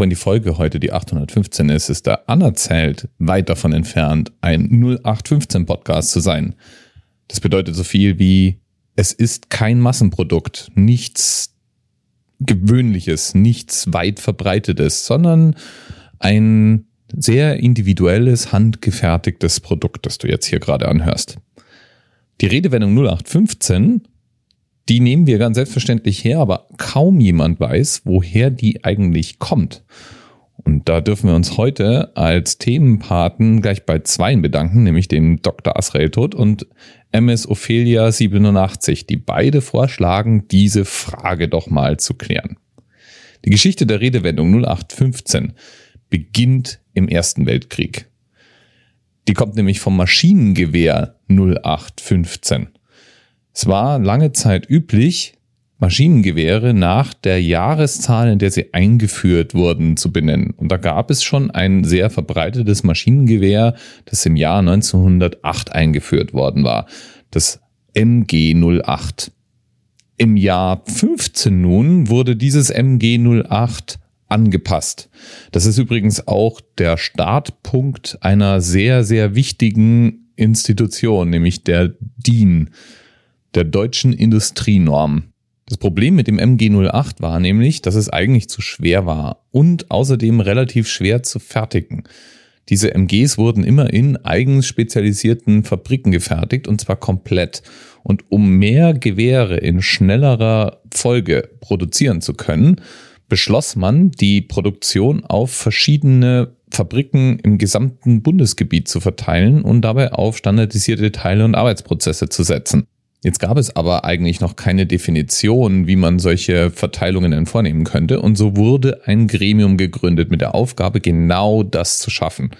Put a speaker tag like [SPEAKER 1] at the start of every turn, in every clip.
[SPEAKER 1] wenn die Folge heute die 815 ist, ist der anerzählt weit davon entfernt, ein 0815 Podcast zu sein. Das bedeutet so viel wie, es ist kein Massenprodukt, nichts Gewöhnliches, nichts weit verbreitetes, sondern ein sehr individuelles, handgefertigtes Produkt, das du jetzt hier gerade anhörst. Die Redewendung 0815 die nehmen wir ganz selbstverständlich her, aber kaum jemand weiß, woher die eigentlich kommt. Und da dürfen wir uns heute als Themenpaten gleich bei zweien bedanken, nämlich dem Dr. Asrael Tod und MS Ophelia 87, die beide vorschlagen, diese Frage doch mal zu klären. Die Geschichte der Redewendung 0815 beginnt im Ersten Weltkrieg. Die kommt nämlich vom Maschinengewehr 0815. Es war lange Zeit üblich, Maschinengewehre nach der Jahreszahl, in der sie eingeführt wurden, zu benennen. Und da gab es schon ein sehr verbreitetes Maschinengewehr, das im Jahr 1908 eingeführt worden war. Das MG08. Im Jahr 15 nun wurde dieses MG08 angepasst. Das ist übrigens auch der Startpunkt einer sehr, sehr wichtigen Institution, nämlich der DIN der deutschen Industrienorm. Das Problem mit dem MG08 war nämlich, dass es eigentlich zu schwer war und außerdem relativ schwer zu fertigen. Diese MGs wurden immer in eigens spezialisierten Fabriken gefertigt und zwar komplett. Und um mehr Gewehre in schnellerer Folge produzieren zu können, beschloss man, die Produktion auf verschiedene Fabriken im gesamten Bundesgebiet zu verteilen und dabei auf standardisierte Teile und Arbeitsprozesse zu setzen. Jetzt gab es aber eigentlich noch keine Definition, wie man solche Verteilungen denn vornehmen könnte. Und so wurde ein Gremium gegründet mit der Aufgabe, genau das zu schaffen.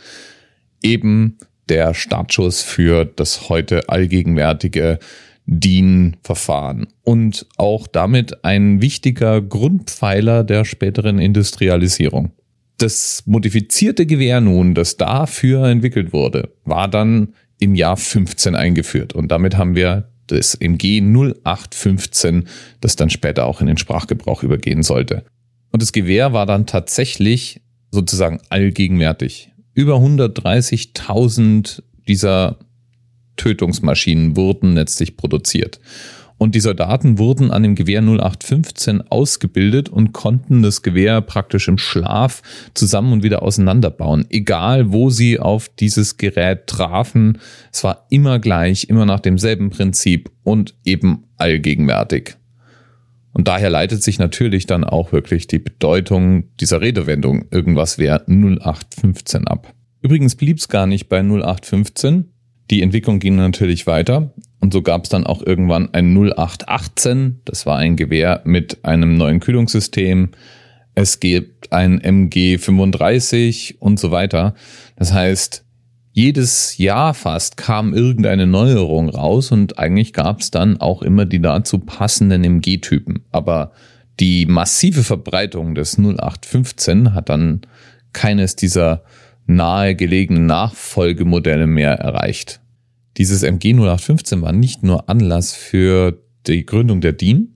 [SPEAKER 1] Eben der Startschuss für das heute allgegenwärtige DIN-Verfahren und auch damit ein wichtiger Grundpfeiler der späteren Industrialisierung. Das modifizierte Gewehr nun, das dafür entwickelt wurde, war dann im Jahr 15 eingeführt und damit haben wir das MG 0815, das dann später auch in den Sprachgebrauch übergehen sollte. Und das Gewehr war dann tatsächlich sozusagen allgegenwärtig. Über 130.000 dieser Tötungsmaschinen wurden letztlich produziert. Und die Soldaten wurden an dem Gewehr 0815 ausgebildet und konnten das Gewehr praktisch im Schlaf zusammen und wieder auseinanderbauen. Egal, wo sie auf dieses Gerät trafen, es war immer gleich, immer nach demselben Prinzip und eben allgegenwärtig. Und daher leitet sich natürlich dann auch wirklich die Bedeutung dieser Redewendung irgendwas wäre 0815 ab. Übrigens blieb es gar nicht bei 0815. Die Entwicklung ging natürlich weiter. Und so gab es dann auch irgendwann ein 0818. Das war ein Gewehr mit einem neuen Kühlungssystem. Es gibt ein MG 35 und so weiter. Das heißt, jedes Jahr fast kam irgendeine Neuerung raus und eigentlich gab es dann auch immer die dazu passenden MG-Typen. Aber die massive Verbreitung des 0815 hat dann keines dieser nahegelegenen Nachfolgemodelle mehr erreicht. Dieses MG 0815 war nicht nur Anlass für die Gründung der DIN,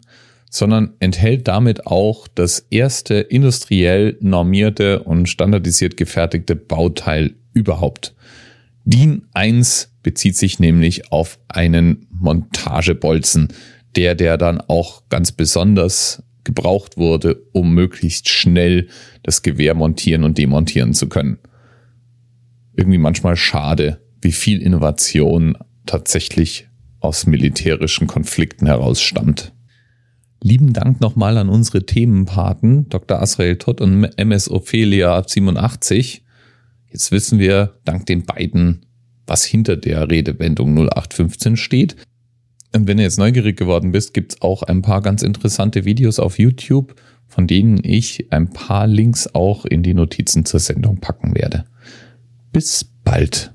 [SPEAKER 1] sondern enthält damit auch das erste industriell normierte und standardisiert gefertigte Bauteil überhaupt. DIN 1 bezieht sich nämlich auf einen Montagebolzen, der der dann auch ganz besonders gebraucht wurde, um möglichst schnell das Gewehr montieren und demontieren zu können. Irgendwie manchmal schade, wie viel Innovation tatsächlich aus militärischen Konflikten heraus stammt. Lieben Dank nochmal an unsere Themenpaten, Dr. Asrael Todd und MS Ophelia 87. Jetzt wissen wir, dank den beiden, was hinter der Redewendung 0815 steht. Und wenn du jetzt neugierig geworden bist, gibt's auch ein paar ganz interessante Videos auf YouTube, von denen ich ein paar Links auch in die Notizen zur Sendung packen werde. Bis bald.